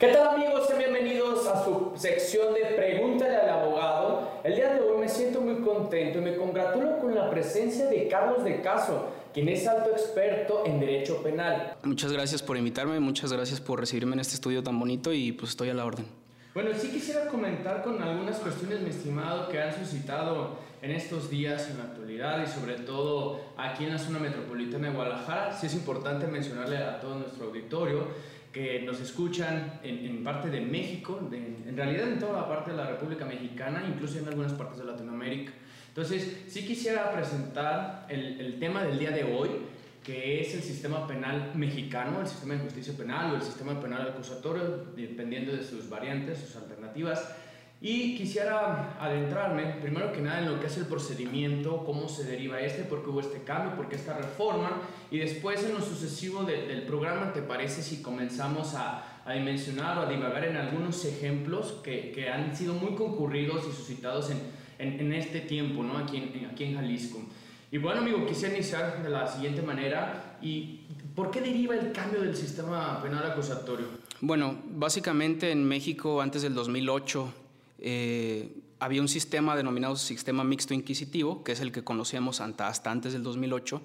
¿Qué tal amigos? Bienvenidos a su sección de Pregúntale al abogado. El día de hoy me siento muy contento y me congratulo con la presencia de Carlos de Caso, quien es alto experto en derecho penal. Muchas gracias por invitarme, muchas gracias por recibirme en este estudio tan bonito y pues estoy a la orden. Bueno, sí quisiera comentar con algunas cuestiones, mi estimado, que han suscitado en estos días en la actualidad y sobre todo aquí en la zona metropolitana de Guadalajara. Sí es importante mencionarle a todo nuestro auditorio que nos escuchan en, parte de México, en realidad en toda la parte de la República Mexicana, incluso en algunas partes de Latinoamérica. Entonces, sí quisiera presentar el, el tema del día de hoy, que es el sistema penal mexicano, el sistema de justicia penal o el sistema penal acusatorio, dependiendo de sus variantes, sus alternativas. Y quisiera adentrarme, primero que nada, en lo que es el procedimiento, cómo se deriva este, por qué hubo este cambio, por qué esta reforma, y después en lo sucesivo del programa, ¿te parece si comenzamos a, a, dimensionar o a divagar en algunos ejemplos que, que han sido muy concurridos y suscitados en, en, este tiempo, ¿no? aquí, en, aquí en Jalisco? Y bueno, amigo, quisiera iniciar de la siguiente manera. ¿Y por qué deriva el cambio del sistema penal acusatorio? Bueno, básicamente en México antes del 2008 eh, había un sistema denominado sistema mixto inquisitivo, que es el que conocíamos hasta antes del 2008.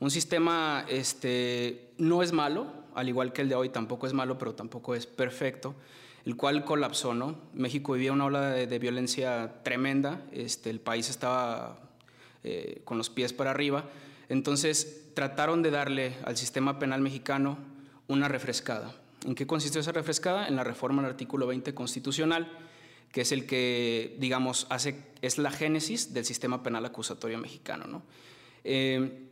Un sistema este, no es malo, al igual que el de hoy tampoco es malo, pero tampoco es perfecto, el cual colapsó. ¿no? México vivía una ola de, de violencia tremenda, este, el país estaba eh, con los pies para arriba. Entonces trataron de darle al sistema penal mexicano una refrescada. ¿En qué consistió esa refrescada? En la reforma del artículo 20 constitucional, que es el que, digamos, hace, es la génesis del sistema penal acusatorio mexicano. ¿no? Eh,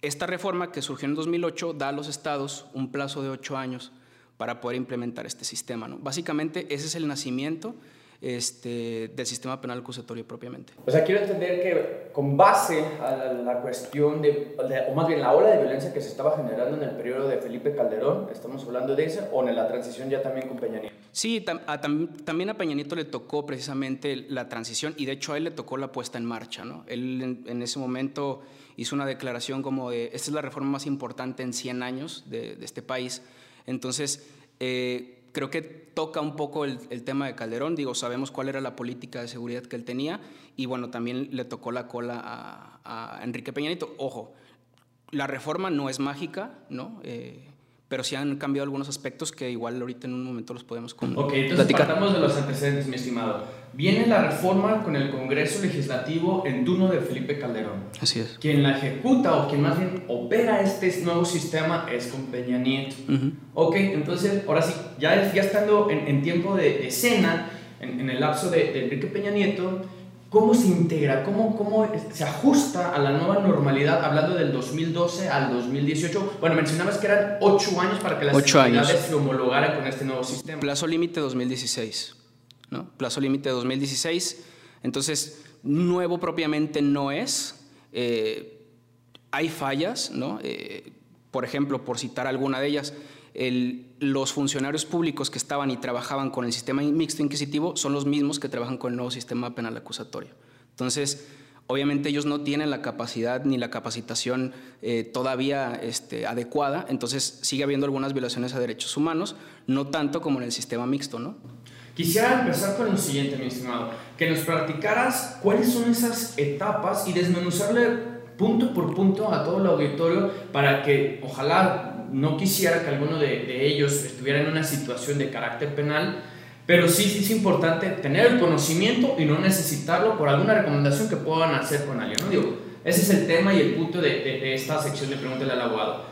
esta reforma que surgió en 2008 da a los estados un plazo de ocho años para poder implementar este sistema. ¿no? Básicamente ese es el nacimiento este, del sistema penal acusatorio propiamente. O sea, quiero entender que con base a la, cuestión de, o más bien la ola de violencia que se estaba generando en el periodo de Felipe Calderón, estamos hablando de ese, o en la transición ya también con Peña Nieto. Sí, también a Peña Nieto le tocó precisamente la transición y de hecho a él le tocó la puesta en marcha. ¿no? Él en, ese momento hizo una declaración como de, esta es la reforma más importante en 100 años de, este país. Entonces, eh, creo que toca un poco el, tema de Calderón. Digo, sabemos cuál era la política de seguridad que él tenía y bueno, también le tocó la cola a, Enrique Peña Nieto. Ojo, la reforma no es mágica, ¿no? Eh, pero sí han cambiado algunos aspectos que igual ahorita en un momento los podemos con Ok, entonces partamos de los antecedentes, mi estimado. Viene la reforma con el Congreso Legislativo en turno de Felipe Calderón. Así es. Quien la ejecuta o quien más bien opera este nuevo sistema es con Peña Nieto. Ok, entonces ahora sí, ya, ya estando en, en tiempo de, escena, en, en, el lapso de, de Enrique Peña Nieto, ¿Cómo se integra? ¿Cómo, ¿Cómo se ajusta a la nueva normalidad? Hablando del 2012 al 2018. Bueno, mencionabas que eran ocho años para que las autoridades se homologaran con este nuevo sistema. Plazo límite 2016. ¿no? Plazo límite 2016. Entonces, nuevo propiamente no es. Eh, hay fallas, ¿no? Eh, por ejemplo, por citar alguna de ellas, los funcionarios públicos que estaban y trabajaban con el sistema mixto inquisitivo son los mismos que trabajan con el nuevo sistema penal acusatorio. Entonces, obviamente ellos no tienen la capacidad ni la capacitación eh, todavía este, adecuada, entonces sigue habiendo algunas violaciones a derechos humanos, no tanto como en el sistema mixto, ¿no? Quisiera empezar con lo siguiente, mi estimado, que nos practicaras cuáles son esas etapas y desmenuzarle punto por punto a todo el auditorio para que ojalá no quisiera que alguno de, ellos estuviera en una situación de carácter penal, pero sí, es importante tener el conocimiento y no necesitarlo por alguna recomendación que puedan hacer con alguien. ¿no? Digo, ese es el tema y el punto de, esta sección de Pregúntale al abogado.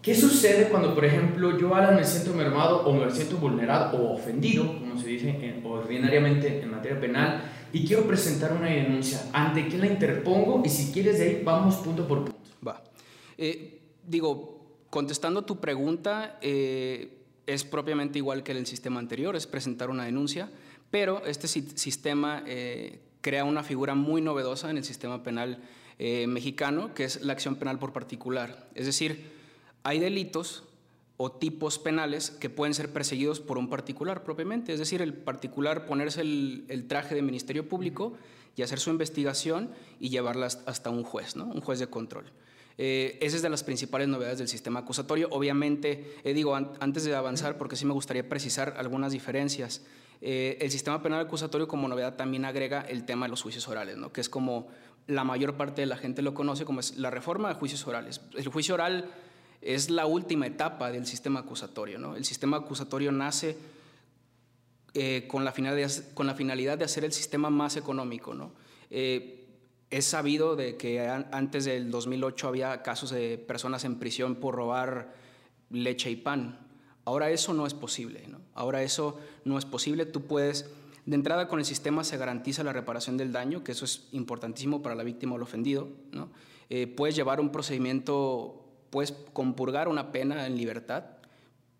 ¿Qué sucede cuando, por ejemplo, yo, Alan, me siento mermado o me siento vulnerado o ofendido, como se dice ordinariamente en materia penal, y quiero presentar una denuncia? ¿Ante qué la interpongo? Y si quieres de ahí, vamos punto por punto. Va. Eh, digo, Contestando tu pregunta, eh, es propiamente igual que el sistema anterior, es presentar una denuncia, pero este sistema eh, crea una figura muy novedosa en el sistema penal eh, mexicano, que es la acción penal por particular. Es decir, hay delitos o tipos penales que pueden ser perseguidos por un particular propiamente, es decir, el particular ponerse el, el traje de Ministerio Público y hacer su investigación y llevarla hasta un juez, ¿no? un juez de control. Eh, esa es de las principales novedades del sistema acusatorio. Obviamente, eh, digo, antes de avanzar, porque sí me gustaría precisar algunas diferencias. Eh, el sistema penal acusatorio como novedad también agrega el tema de los juicios orales, ¿no? que es como la mayor parte de la gente lo conoce como es la reforma de juicios orales. El juicio oral es la última etapa del sistema acusatorio. ¿no? El sistema acusatorio nace con, la finalidad, con la finalidad de hacer el sistema más económico. ¿no? Es sabido de que antes del 2008 había casos de personas en prisión por robar leche y pan. Ahora eso no es posible. ¿no? Ahora eso no es posible. Tú puedes, de entrada con el sistema se garantiza la reparación del daño, que eso es importantísimo para la víctima o el ofendido. ¿no? Eh, puedes llevar un procedimiento, puedes compurgar una pena en libertad.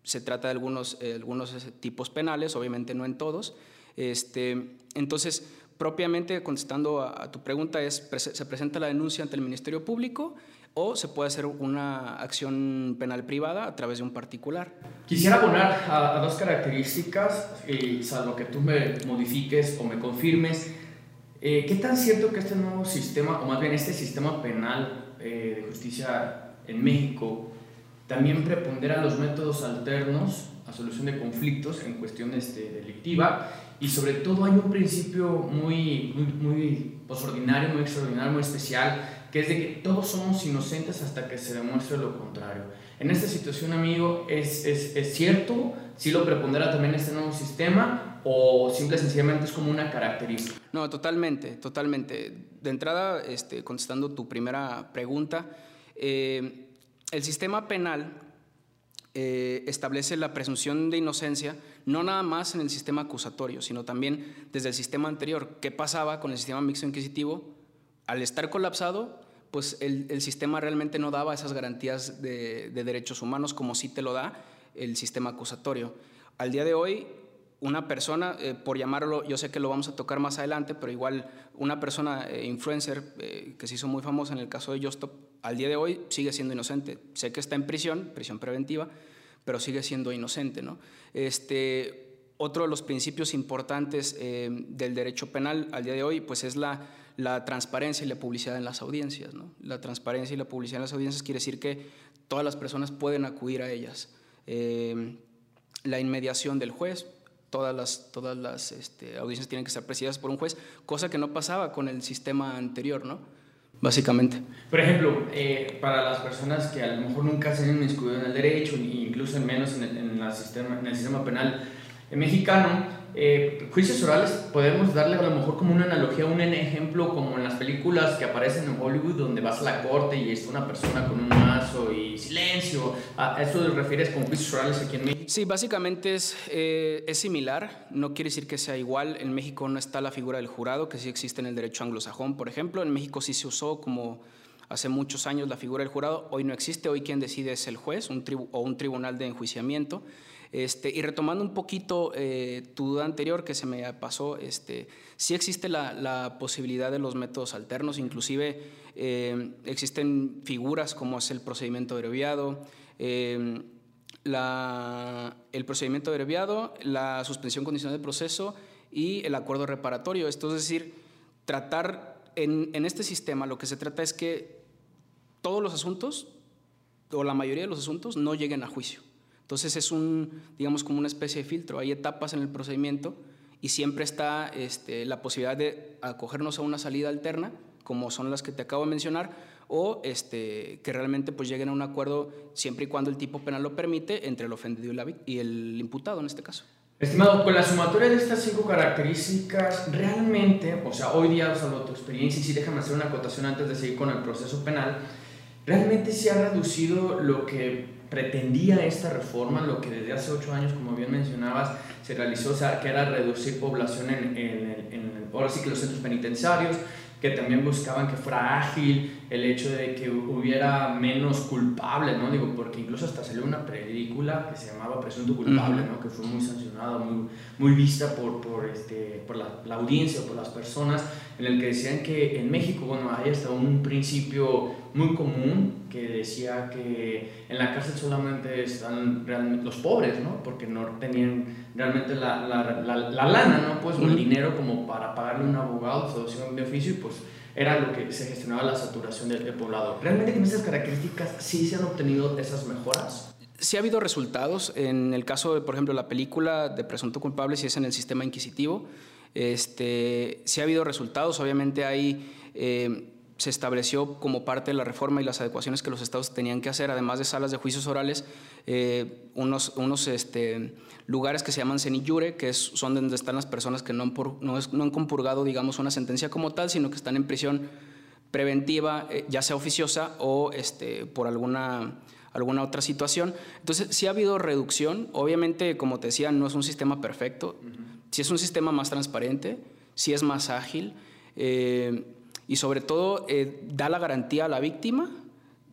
Se trata de algunos, eh, algunos tipos penales, obviamente no en todos. Este, entonces, propiamente contestando a, tu pregunta es, se presenta la denuncia ante el Ministerio Público o se puede hacer una acción penal privada a través de un particular. Quisiera abonar a, dos características, y salvo que tú me modifiques o me confirmes. Eh, ¿Qué tan cierto que este nuevo sistema, o más bien este sistema penal eh, de justicia en México, también prepondera los métodos alternos a solución de conflictos en cuestión este, delictiva y sobre todo hay un principio muy, muy, muy posordinario, muy extraordinario, muy especial, que es de que todos somos inocentes hasta que se demuestre lo contrario. En esta situación, amigo, ¿es, es, es cierto? ¿Sí lo prepondera también este nuevo sistema? ¿O simple sencillamente es como una característica? No, totalmente, totalmente. De entrada, este, contestando tu primera pregunta, eh, el sistema penal eh, establece la presunción de inocencia no nada más en el sistema acusatorio, sino también desde el sistema anterior. ¿Qué pasaba con el sistema mixto inquisitivo? Al estar colapsado, pues el, sistema realmente no daba esas garantías de, derechos humanos como sí te lo da el sistema acusatorio. Al día de hoy, una persona, eh, por llamarlo, yo sé que lo vamos a tocar más adelante, pero igual una persona eh, influencer eh, que se hizo muy famosa en el caso de Justop, al día de hoy sigue siendo inocente. Sé que está en prisión, prisión preventiva, pero sigue siendo inocente. ¿no? Este, otro de los principios importantes del derecho penal al día de hoy pues es la, la transparencia y la publicidad en las audiencias. ¿no? La transparencia y la publicidad en las audiencias quiere decir que todas las personas pueden acudir a ellas. La inmediación del juez, todas las, todas las este, audiencias tienen que ser presididas por un juez, cosa que no pasaba con el sistema anterior, ¿no? básicamente. Por ejemplo, eh, para las personas que a lo mejor nunca se han inmiscuido en el derecho, incluso menos en el, en, sistema, en el sistema penal mexicano, eh, juicios orales podemos darle a lo mejor como una analogía, un ejemplo como en las películas que aparecen en Hollywood donde vas a la corte y está una persona con un mazo y silencio. ¿A eso te refieres con juicios orales aquí en México? Sí, básicamente es, eh, es similar, no quiere decir que sea igual. En México no está la figura del jurado, que sí existe en el derecho anglosajón, por ejemplo. En México sí se usó como hace muchos años la figura del jurado, hoy no existe, hoy quien decide es el juez o un tribunal de enjuiciamiento. Este, y retomando un poquito eh, tu duda anterior que se me pasó, este, sí existe la, posibilidad de los métodos alternos, inclusive eh, existen figuras como es el procedimiento abreviado, eh, el procedimiento abreviado, la suspensión condicional del proceso y el acuerdo reparatorio. Esto es decir, tratar en, en este sistema lo que se trata es que todos los asuntos o la mayoría de los asuntos no lleguen a juicio. Entonces es un, digamos, como una especie de filtro. Hay etapas en el procedimiento y siempre está este, la posibilidad de acogernos a una salida alterna, como son las que te acabo de mencionar, o este, que realmente pues, lleguen a un acuerdo siempre y cuando el tipo penal lo permite entre el ofendido y, el imputado en este caso. Estimado, con la sumatoria de estas cinco características, realmente, o sea, hoy día, salvo tu experiencia, y sí déjame hacer una acotación antes de seguir con el proceso penal, realmente se ha reducido lo que pretendía esta reforma, lo que desde hace ocho años, como bien mencionabas, se realizó, o sea, que era reducir población en, en, ahora sí que los centros penitenciarios, que también buscaban que fuera ágil, el hecho de que hubiera menos culpables, ¿no? Digo, porque incluso hasta salió una película que se llamaba Presunto Culpable, ¿no? Que fue muy sancionada, muy, muy vista por, por, este, por la, la audiencia, por las personas, en el que decían que en México, bueno, hay hasta un principio muy común que decía que en la cárcel solamente están los pobres, ¿no? Porque no tenían realmente la, la, la, lana, ¿no? Pues, o el dinero como para pagarle un abogado, de oficio, y pues era lo que se gestionaba la saturación del, poblado. ¿Realmente con esas características sí se han obtenido esas mejoras? Sí ha habido resultados. En el caso de, por ejemplo, la película de Presunto Culpable, si es en el sistema inquisitivo, este, sí ha habido resultados. Obviamente hay... Eh, se estableció como parte de la reforma y las adecuaciones que los estados tenían que hacer, además de salas de juicios orales, eh, unos, unos este, lugares que se llaman senillure, que son donde están las personas que no han, no, han, compurgado, digamos, una sentencia como tal, sino que están en prisión preventiva, eh, ya sea oficiosa o este, por alguna, alguna otra situación. Entonces, sí ha habido reducción. Obviamente, como te decía, no es un sistema perfecto. Sí es un sistema más transparente, sí es más ágil. Eh, y sobre todo eh, da la garantía a la víctima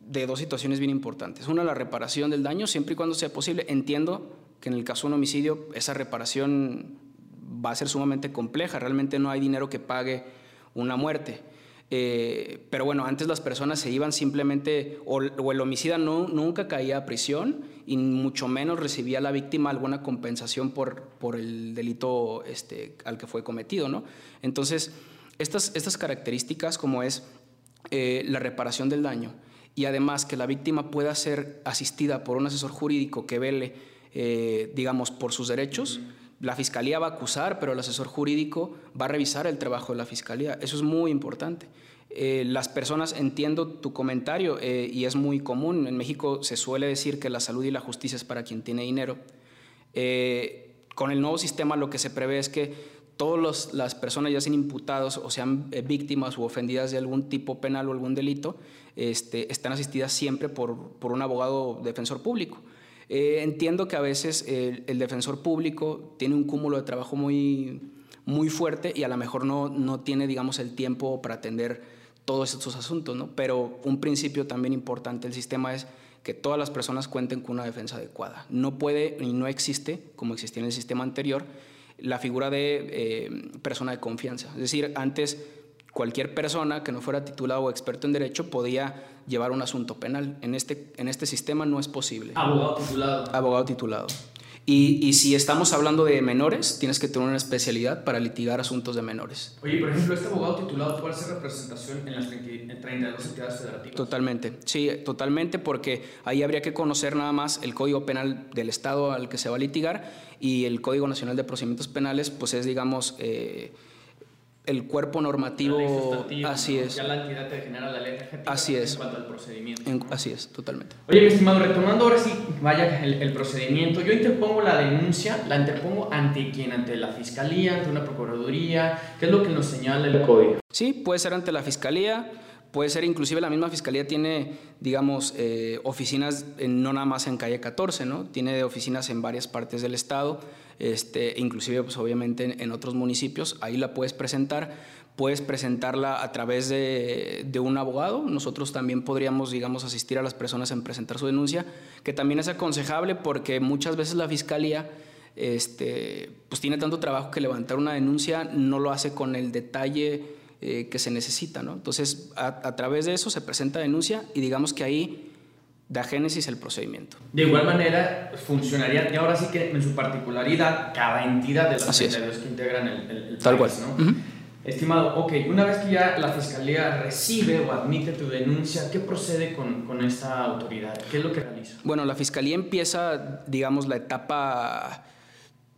de dos situaciones bien importantes. Una, la reparación del daño, siempre y cuando sea posible. Entiendo que en el caso de un homicidio esa reparación va a ser sumamente compleja, realmente no hay dinero que pague una muerte. Eh, pero bueno, antes las personas se iban simplemente, o, el homicida nunca caía a prisión y mucho menos recibía la víctima alguna compensación por, por el delito este, al que fue cometido. ¿no? Entonces, estas, estas características como es eh, la reparación del daño y además que la víctima pueda ser asistida por un asesor jurídico que vele, eh, digamos, por sus derechos, la fiscalía va a acusar, pero el asesor jurídico va a revisar el trabajo de la fiscalía. Eso es muy importante. Eh, las personas, entiendo tu comentario y es muy común, en México se suele decir que la salud y la justicia es para quien tiene dinero. con el nuevo sistema lo que se prevé es que todas las personas ya sean imputados o sean eh, víctimas o ofendidas de algún tipo penal o algún delito, este, están asistidas siempre por, por un abogado defensor público. Eh, entiendo que a veces el, defensor público tiene un cúmulo de trabajo muy, muy fuerte y a lo mejor no, no tiene, digamos, el tiempo para atender todos estos asuntos, ¿no? Pero un principio también importante del sistema es que todas las personas cuenten con una defensa adecuada. No puede y no existe, como existía en el sistema anterior, la figura de eh, persona de confianza. Es decir, antes cualquier persona que no fuera titulado o experto en derecho podía llevar un asunto penal. En este, en este sistema no es posible. Abogado titulado. Abogado titulado. Y, y, si estamos hablando de menores, tienes que tener una especialidad para litigar asuntos de menores. Oye, por ejemplo, ¿este abogado titulado puede hacer representación en las 32 entidades federativas? Totalmente, sí, totalmente, porque ahí habría que conocer nada más el Código Penal del Estado al que se va a litigar y el Código Nacional de Procedimientos Penales, pues es, digamos, eh, el cuerpo normativo, así es. Ya la entidad te genera la ley así es. en cuanto al procedimiento. así es, totalmente. Oye, mi estimado, retomando ahora sí, vaya el, procedimiento, yo interpongo la denuncia, la interpongo ante quién, ante la fiscalía, ante una procuraduría, ¿qué es lo que nos señala el código? Sí, puede ser ante la fiscalía, puede ser inclusive la misma fiscalía tiene, digamos, eh, oficinas no nada más en calle 14, ¿no? Tiene oficinas en varias partes del estado este, inclusive pues obviamente en, otros municipios, ahí la puedes presentar, puedes presentarla a través de, un abogado, nosotros también podríamos, digamos, asistir a las personas en presentar su denuncia, que también es aconsejable porque muchas veces la fiscalía este, pues tiene tanto trabajo que levantar una denuncia no lo hace con el detalle eh, que se necesita, ¿no? Entonces, a, a través de eso se presenta denuncia y digamos que ahí da génesis el procedimiento. De igual manera, funcionaría, y ahora sí que en su particularidad, cada entidad de las entidades que integran el, el, Tal país, ¿no? Estimado, ok, una vez que ya la Fiscalía recibe o admite tu denuncia, ¿qué procede con, con, esta autoridad? ¿Qué es lo que realiza? Bueno, la Fiscalía empieza, digamos, la etapa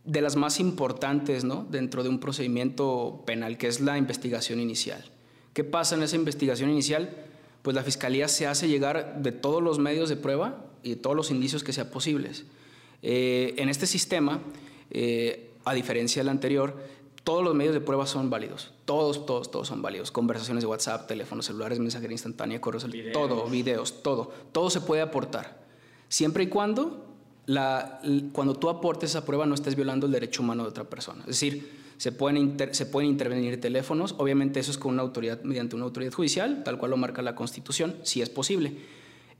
de las más importantes ¿no? dentro de un procedimiento penal, que es la investigación inicial. ¿Qué pasa en esa investigación inicial? pues la Fiscalía se hace llegar de todos los medios de prueba y de todos los indicios que sean posibles. Eh, en este sistema, eh, a diferencia del anterior, todos los medios de prueba son válidos. Todos, todos, todos son válidos. Conversaciones de WhatsApp, teléfonos celulares, mensajería instantánea, correos, todo, videos, todo. Todo se puede aportar. Siempre y cuando, la, cuando tú aportes esa prueba no estés violando el derecho humano de otra persona. Es decir, se pueden, se pueden intervenir teléfonos, obviamente eso es con una autoridad, mediante una autoridad judicial, tal cual lo marca la Constitución, si es posible.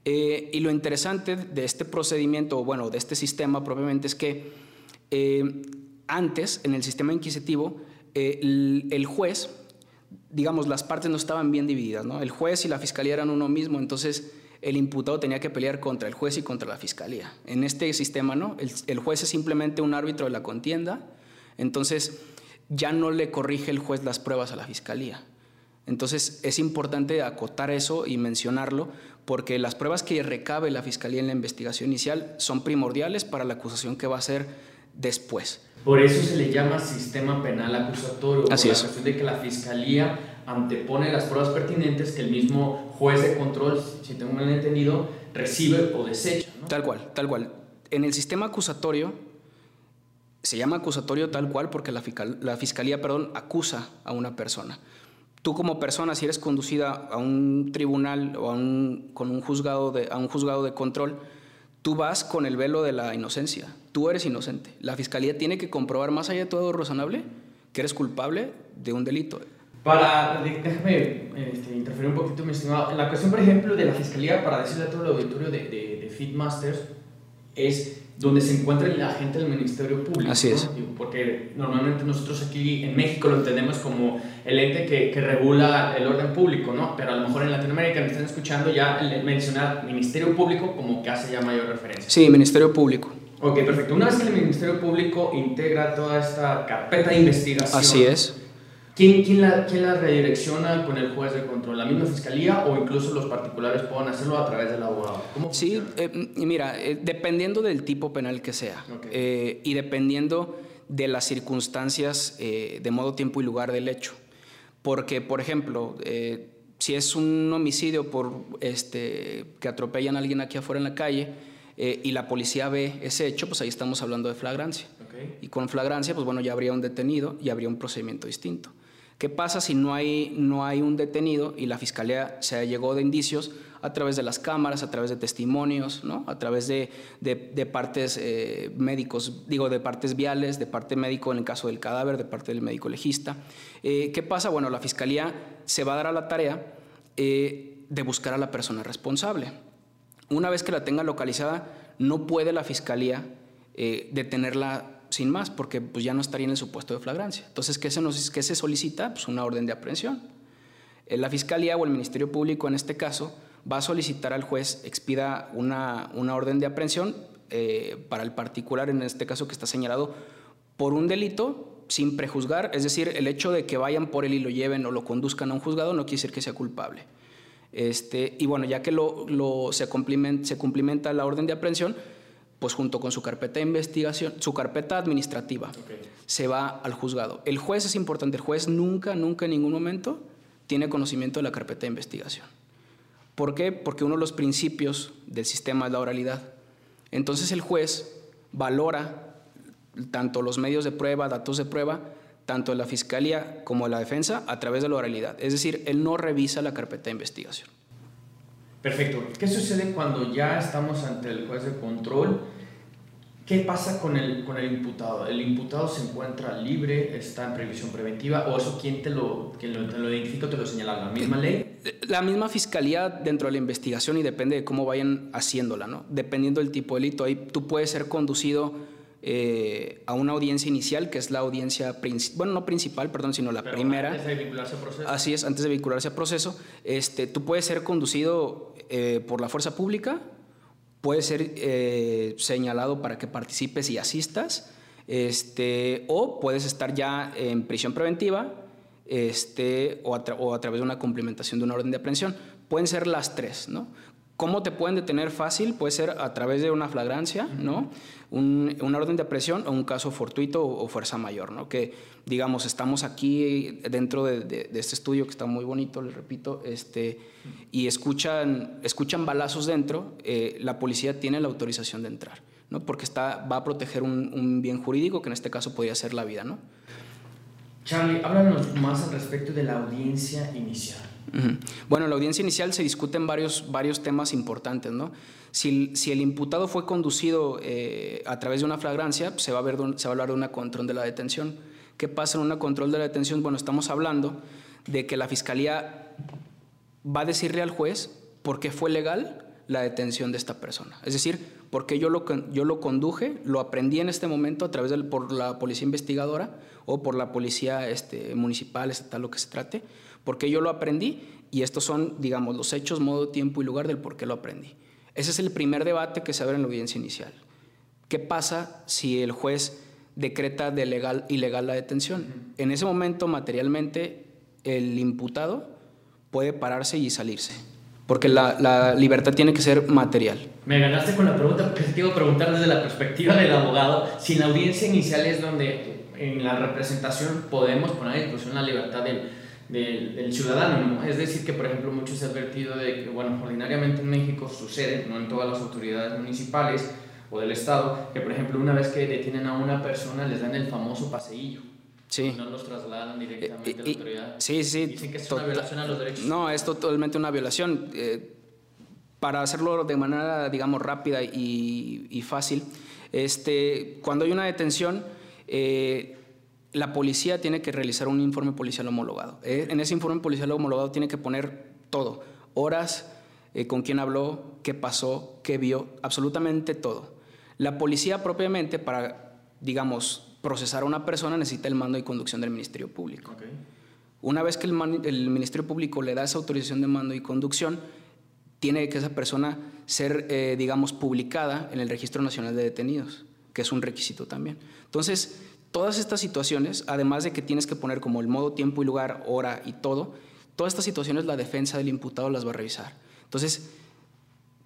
Eh, y lo interesante de este procedimiento, bueno, de este sistema propiamente es que eh, antes, en el sistema inquisitivo, eh, el, juez, digamos, las partes no estaban bien divididas, ¿no? El juez y la fiscalía eran uno mismo, entonces el imputado tenía que pelear contra el juez y contra la fiscalía. En este sistema, ¿no? El, el juez es simplemente un árbitro de la contienda, entonces ya no le corrige el juez las pruebas a la fiscalía. Entonces es importante acotar eso y mencionarlo porque las pruebas que recabe la Fiscalía en la investigación inicial son primordiales para la acusación que va a ser después. Por eso se le llama sistema penal acusatorio. Así por es. La cuestión de que la Fiscalía antepone las pruebas pertinentes que el mismo juez de control, si tengo mal entendido, recibe o desecha. ¿no? Tal cual, tal cual. En el sistema acusatorio se llama acusatorio tal cual porque la, fiscal, la fiscalía perdón, acusa a una persona. Tú como persona, si eres conducida a un tribunal o a un, con un juzgado de, a un juzgado de control, tú vas con el velo de la inocencia. Tú eres inocente. La fiscalía tiene que comprobar más allá de todo razonable que eres culpable de un delito. Para, déjame este, interferir un poquito, mi estimado. En la cuestión, por ejemplo, de la fiscalía, para decirle a todo el auditorio de, de, de Fitmasters, es donde se encuentra el agente del Ministerio Público. Así es. ¿no? Porque normalmente nosotros aquí en México lo entendemos como el ente que, que, regula el orden público, ¿no? Pero a lo mejor en Latinoamérica me están escuchando ya mencionar Ministerio Público como que hace ya mayor referencia. Sí, Ministerio Público. Ok, perfecto. Una vez que el Ministerio Público integra toda esta carpeta de investigación. Así es. ¿Quién, quién, la, ¿Quién la redirecciona con el juez de control? ¿La misma fiscalía o incluso los particulares pueden hacerlo a través del abogado? ¿Cómo sí, eh, mira, eh, dependiendo del tipo penal que sea okay. eh, y dependiendo de las circunstancias eh, de modo, tiempo y lugar del hecho. Porque, por ejemplo, si es un homicidio por este, que atropellan a alguien aquí afuera en la calle eh, y la policía ve ese hecho, pues ahí estamos hablando de flagrancia. Okay. Y con flagrancia, pues bueno, ya habría un detenido y habría un procedimiento distinto. ¿Qué pasa si no hay, no hay un detenido y la fiscalía se llegó de indicios a través de las cámaras, a través de testimonios, ¿no? a través de, de, partes eh, médicos, digo, de partes viales, de parte médico en el caso del cadáver, de parte del médico legista? Eh, ¿Qué pasa? Bueno, la fiscalía se va a dar a la tarea eh, de buscar a la persona responsable. Una vez que la tenga localizada, no puede la fiscalía detenerla sin más, porque pues, ya no estaría en el supuesto de flagrancia. Entonces, ¿qué se, nos, qué se solicita? Pues una orden de aprehensión. Eh, la Fiscalía o el Ministerio Público, en este caso, va a solicitar al juez expida una, una orden de aprehensión eh, para el particular, en este caso que está señalado por un delito sin prejuzgar, es decir, el hecho de que vayan por él y lo lleven o lo conduzcan a un juzgado no quiere decir que sea culpable. Este, y bueno, ya que lo, lo se, cumplimenta, se cumplimenta la orden de aprehensión, pues junto con su carpeta de investigación, su carpeta administrativa, okay. se va al juzgado. El juez es importante, el juez nunca, nunca en ningún momento tiene conocimiento de la carpeta de investigación. ¿Por qué? Porque uno de los principios del sistema es la oralidad. Entonces el juez valora tanto los medios de prueba, datos de prueba, tanto de la fiscalía como de la defensa a través de la oralidad. Es decir, él no revisa la carpeta de investigación. Perfecto. ¿Qué sucede cuando ya estamos ante el juez de control? ¿Qué pasa con el, con el imputado? ¿El imputado se encuentra libre, está en previsión preventiva o eso quién te lo, quién lo, te lo identifica o te lo señala? ¿La misma ley? La misma fiscalía dentro de la investigación y depende de cómo vayan haciéndola, ¿no? Dependiendo del tipo de delito. Ahí tú puedes ser conducido eh, a una audiencia inicial, que es la audiencia, bueno, no principal, perdón, sino la Pero primera. Antes de vincularse a proceso. Así es, antes de vincularse a proceso. Este, tú puedes ser conducido eh, por la fuerza pública, puedes ser eh, señalado para que participes y asistas, este, o puedes estar ya en prisión preventiva este, o, a o a través de una complementación de una orden de aprehensión. Pueden ser las tres, ¿no? ¿Cómo te pueden detener fácil? Puede ser a través de una flagrancia, ¿no? Un, una orden de aprehensión o un caso fortuito o, o, fuerza mayor, ¿no? Que, digamos, estamos aquí dentro de, de, de, este estudio que está muy bonito, les repito, este, y escuchan, escuchan balazos dentro, eh, la policía tiene la autorización de entrar, ¿no? Porque está, va a proteger un, un bien jurídico que en este caso podría ser la vida, ¿no? Charlie, háblanos más al respecto de la audiencia inicial. Bueno, en la audiencia inicial se discuten varios, varios temas importantes, ¿no? Si, el imputado fue conducido eh, a través de una flagrancia, se, va a ver, se va a hablar de una control de la detención. ¿Qué pasa en una control de la detención? Bueno, estamos hablando de que la fiscalía va a decirle al juez por qué fue legal la detención de esta persona. Es decir, porque yo lo, yo lo conduje, lo aprendí en este momento a través de por la policía investigadora o por la policía este, municipal, estatal, lo que se trate, porque yo lo aprendí y estos son, digamos, los hechos, modo, tiempo y lugar del por qué lo aprendí. Ese es el primer debate que se abre en la audiencia inicial. ¿Qué pasa si el juez decreta de legal, ilegal la detención? En ese momento, materialmente, el imputado puede pararse y salirse. Porque la, la libertad tiene que ser material. Me ganaste con la pregunta porque te iba a preguntar desde la perspectiva del abogado si en la audiencia inicial es donde en la representación podemos poner en discusión la libertad del, del, del ciudadano. ¿no? Es decir, que por ejemplo muchos se ha advertido de que, bueno, ordinariamente en México sucede, no en todas las autoridades municipales o del Estado, que por ejemplo una vez que detienen a una persona les dan el famoso paseillo. Sí. No los trasladan directamente Eh, a la y- autoridad. sí, sí. Dicen que es una violación a los derechos. No, es totalmente una violación. Eh, para hacerlo de manera, digamos, rápida y, y fácil, este, cuando hay una detención, eh, la policía tiene que realizar un informe policial homologado. Eh, en ese informe policial homologado tiene que poner todo, horas, eh, con quién habló, qué pasó, qué vio, absolutamente todo. La policía propiamente, para, digamos, procesar a una persona, necesita el mando y conducción del Ministerio Público. Una vez que el, man- el Ministerio Público le da esa autorización de mando y conducción, tiene que esa persona ser, eh, digamos, publicada en el Registro Nacional de Detenidos, que es un requisito también. Entonces, todas estas situaciones, además de que tienes que poner como el modo, tiempo y lugar, hora y todo, todas estas situaciones la defensa del imputado las va a revisar. Entonces,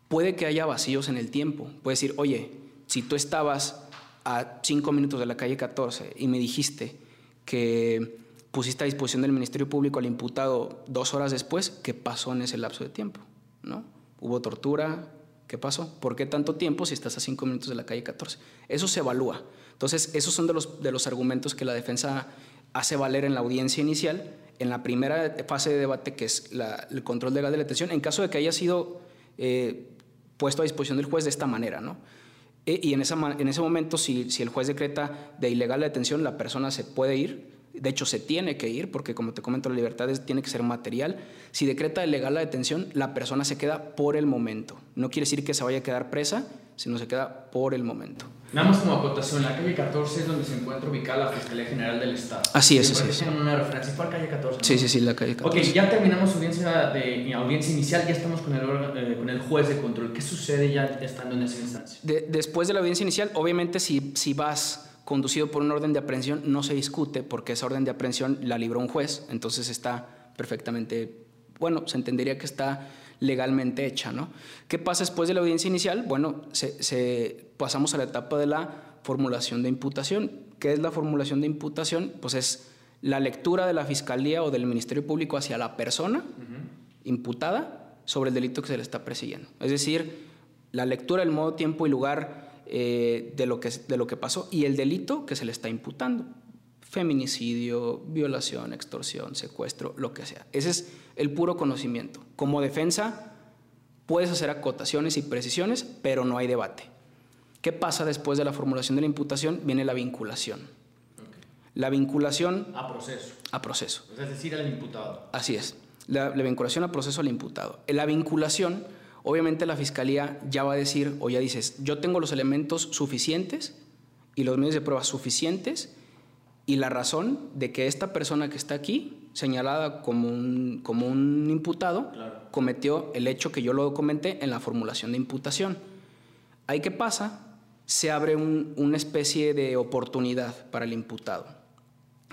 puede que haya vacíos en el tiempo. Puede decir, oye, si tú estabas a cinco minutos de la calle 14 y me dijiste que pusiste a disposición del Ministerio Público al imputado dos horas después, ¿qué pasó en ese lapso de tiempo? ¿No? ¿Hubo tortura? ¿Qué pasó? ¿Por qué tanto tiempo si estás a cinco minutos de la calle 14? Eso se evalúa. Entonces, esos son de los, de los argumentos que la defensa hace valer en la audiencia inicial, en la primera fase de debate, que es el control legal de la detención, en caso de que haya sido eh, puesto a disposición del juez de esta manera, ¿no? E- y en, esa, en ese momento, si, si el juez decreta de ilegal la detención, la persona se puede ir, de hecho se tiene que ir, porque como te comento, la libertad tiene que ser material. Si decreta de ilegal la detención, la persona se queda por el momento. No quiere decir que se vaya a quedar presa, sino se queda por el momento. Nada más como acotación, la calle 14 es donde se encuentra ubicada la Fiscalía General del Estado. Así es, así es. una referencia. ¿Cuál calle 14? no? Sí, sí, sí, la calle 14. Ok, ya terminamos audiencia, de, audiencia inicial, ya estamos con el, eh, con el juez de control. ¿Qué sucede ya estando en esa instancia? De- después de la audiencia inicial, obviamente si, si vas conducido por una orden de aprehensión, no se discute porque esa orden de aprehensión la libró un juez, entonces está perfectamente, bueno, se entendería que está legalmente hecha, ¿no? ¿Qué pasa después de la audiencia inicial? Bueno, se, se- pasamos a la etapa de la formulación de imputación. ¿Qué es la formulación de imputación? Pues es la lectura de la Fiscalía o del Ministerio Público hacia la persona imputada sobre el delito que se le está persiguiendo. Es decir, la lectura, el modo, tiempo y lugar eh, de, lo que, de lo que pasó y el delito que se le está imputando. Feminicidio, violación, extorsión, secuestro, lo que sea. Ese es el puro conocimiento. Como defensa, puedes hacer acotaciones y precisiones, pero no hay debate. ¿Qué pasa después de la formulación de la imputación? Viene la vinculación. La vinculación A proceso. a proceso. Es decir, al imputado. Así es. La, la vinculación a proceso al imputado. En la vinculación, obviamente la fiscalía ya va a decir, o ya dices, yo tengo los elementos suficientes y los medios de prueba suficientes y la razón de que esta persona que está aquí, señalada como un, como un imputado, Claro. cometió el hecho que yo lo documenté en la formulación de imputación. Ahí qué pasa? Se abre un- una especie de oportunidad para el imputado,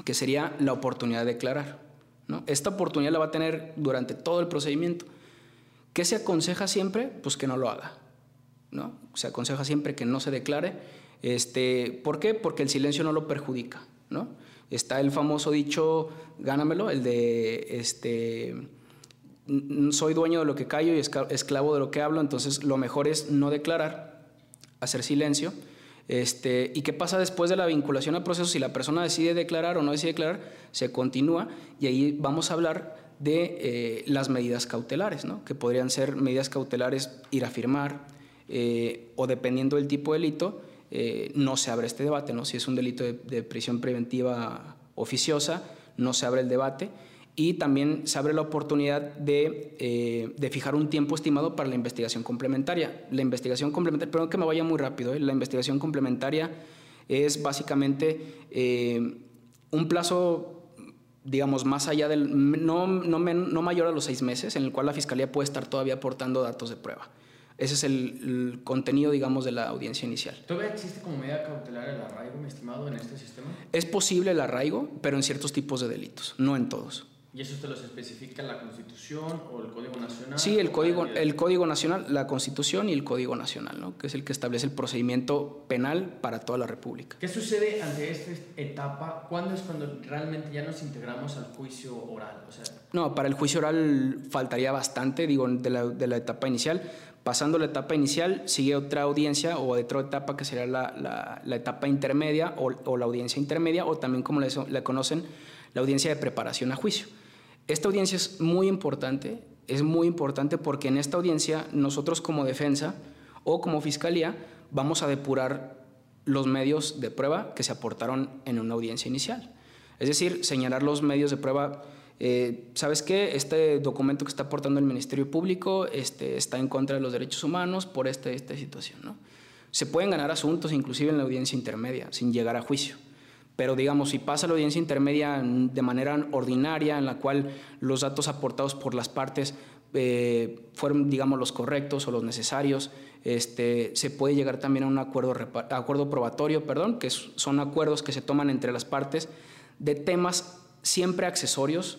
que sería la oportunidad de declarar. ¿no? Esta oportunidad la va a tener durante todo el procedimiento. ¿Qué se aconseja siempre? Pues que no lo haga. ¿no? Se aconseja siempre que no se declare. Este, ¿Por qué? Porque el silencio no lo perjudica. ¿No? Está el famoso dicho, gánamelo, el de este, "N- soy dueño de lo que callo y esclavo de lo que hablo, entonces lo mejor es no declarar, hacer silencio. Este, ¿Y qué pasa después de la vinculación a proceso? Si la persona decide declarar o no decide declarar, se continúa y ahí vamos a hablar de eh, las medidas cautelares, ¿no? que podrían ser medidas cautelares ir a firmar eh, o dependiendo del tipo de delito, eh, no se abre este debate. ¿no? Si es un delito de, de prisión preventiva oficiosa, no se abre el debate y también se abre la oportunidad de, eh, de fijar un tiempo estimado para la investigación complementaria. La investigación complementaria, perdón que me vaya muy rápido, ¿eh? la investigación complementaria es básicamente eh, un plazo, digamos, más allá del, no, no, no mayor a los seis meses, en el cual la Fiscalía puede estar todavía aportando datos de prueba. Ese es el, el contenido, digamos, de la audiencia inicial. ¿Todavía existe como medida cautelar el arraigo, mi estimado, en este sistema? Es posible el arraigo, pero en ciertos tipos de delitos, no en todos. ¿Y eso usted los especifica la Constitución o el Código Nacional? Sí, el Código, el Código Nacional, la Constitución y el Código Nacional, ¿no? que es el que establece el procedimiento penal para toda la República. ¿Qué sucede ante esta etapa? ¿Cuándo es cuando realmente ya nos integramos al juicio oral? O sea, no, para el juicio oral faltaría bastante, digo, de la, de la etapa inicial. Pasando la etapa inicial, sigue otra audiencia o otra etapa que sería la, la, la etapa intermedia o, la audiencia intermedia o también como le, le conocen, la audiencia de preparación a juicio. Esta audiencia es muy importante, es muy importante porque en esta audiencia nosotros como defensa o como fiscalía vamos a depurar los medios de prueba que se aportaron en una audiencia inicial. Es decir, señalar los medios de prueba, eh, ¿sabes qué? Este documento que está aportando el Ministerio Público este, está en contra de los derechos humanos por esta, esta situación. Se pueden ganar asuntos inclusive en la audiencia intermedia sin llegar a juicio pero digamos, si pasa la audiencia intermedia de manera ordinaria, en la cual los datos aportados por las partes eh, fueron, digamos, los correctos o los necesarios, este, se puede llegar también a un acuerdo, acuerdo probatorio, perdón, que son acuerdos que se toman entre las partes de temas siempre accesorios,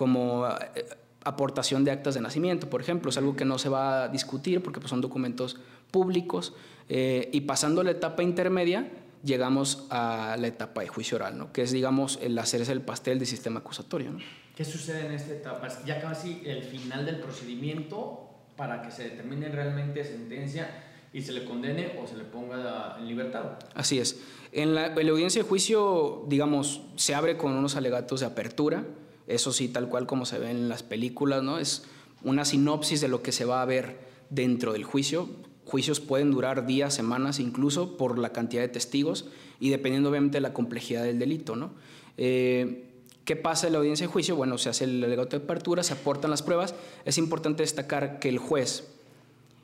como eh, aportación de actas de nacimiento, por ejemplo, es algo que no se va a discutir porque pues, son documentos públicos, eh, y pasando la etapa intermedia, llegamos a la etapa de juicio oral, ¿no? que es, digamos, el hacerse el pastel del sistema acusatorio. ¿no? ¿Qué sucede en esta etapa? Es ya casi el final del procedimiento para que se determine realmente sentencia y se le condene o se le ponga en libertad. Así es. En la, en la audiencia de juicio, digamos, se abre con unos alegatos de apertura, eso sí, tal cual como se ve en las películas, ¿no? Es una sinopsis de lo que se va a ver dentro del juicio, Juicios pueden durar días, semanas, incluso por la cantidad de testigos y dependiendo obviamente de la complejidad del delito. ¿no? Eh, ¿Qué pasa en la audiencia de juicio? Bueno, se hace el alegato de apertura, se aportan las pruebas. Es importante destacar que el juez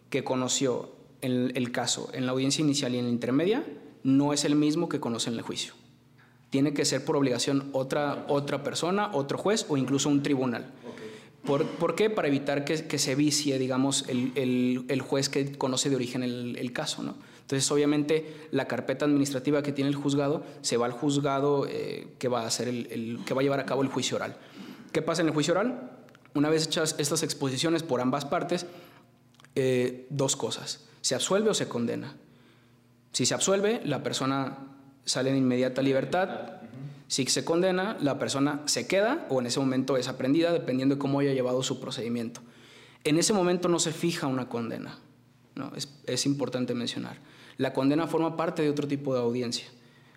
que conoció el, el caso en la audiencia inicial y en la intermedia no es el mismo que conoce en el juicio. Tiene que ser por obligación otra, otra persona, otro juez o incluso un tribunal. ¿Por, qué? Para evitar que, se vicie, digamos, el, juez que conoce de origen el, caso, ¿no? Entonces, obviamente, la carpeta administrativa que tiene el juzgado se va al juzgado eh, que, va a hacer el, que va a llevar a cabo el juicio oral. ¿Qué pasa en el juicio oral? Una vez hechas estas exposiciones por ambas partes, eh, dos cosas. ¿Se absuelve o se condena? Si se absuelve, la persona sale en inmediata libertad si se condena, la persona se queda o en ese momento es aprendida, dependiendo de cómo haya llevado su procedimiento. En ese momento no se fija una condena, ¿no? es, importante mencionar. La condena forma parte de otro tipo de audiencia.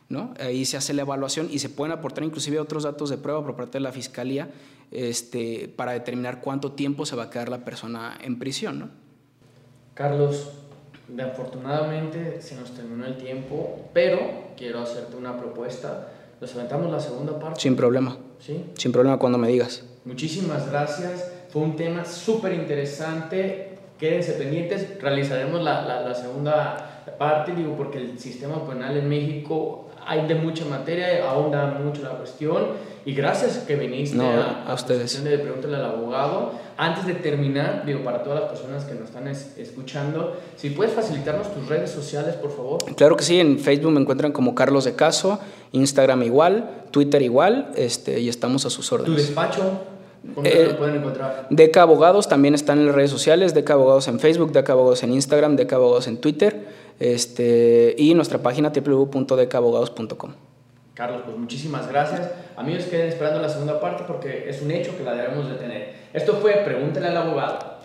¿no? Ahí se hace la evaluación y se pueden aportar inclusive otros datos de prueba por parte de la Fiscalía este, para determinar cuánto tiempo se va a quedar la persona en prisión. ¿no? Carlos, afortunadamente se nos terminó el tiempo, pero quiero hacerte una propuesta nos aventamos la segunda parte. Sin problema. ¿Sí? Sin problema cuando me digas. Muchísimas gracias. Fue un tema súper interesante. Quédense pendientes. Realizaremos la, la, la, segunda parte, digo, porque el sistema penal en México hay de mucha materia, ahonda mucho la cuestión. Y gracias que viniste a, a, ustedes. de Pregúntale al Abogado. Antes de terminar, digo, para todas las personas que nos están escuchando, si puedes facilitarnos tus redes sociales, por favor. Claro que sí, en Facebook me encuentran como Carlos de Caso, Instagram igual, Twitter igual, este, y estamos a sus órdenes. ¿Tu despacho? ¿Cómo eh, lo pueden encontrar? Deca Abogados también están en las redes sociales, Deca Abogados en Facebook, Deca Abogados en Instagram, Deca Abogados en Twitter, este, y nuestra página www.decabogados.com. Carlos, pues muchísimas gracias. Amigos, queden esperando la segunda parte porque es un hecho que la debemos de tener. Esto fue Pregúntale al abogado.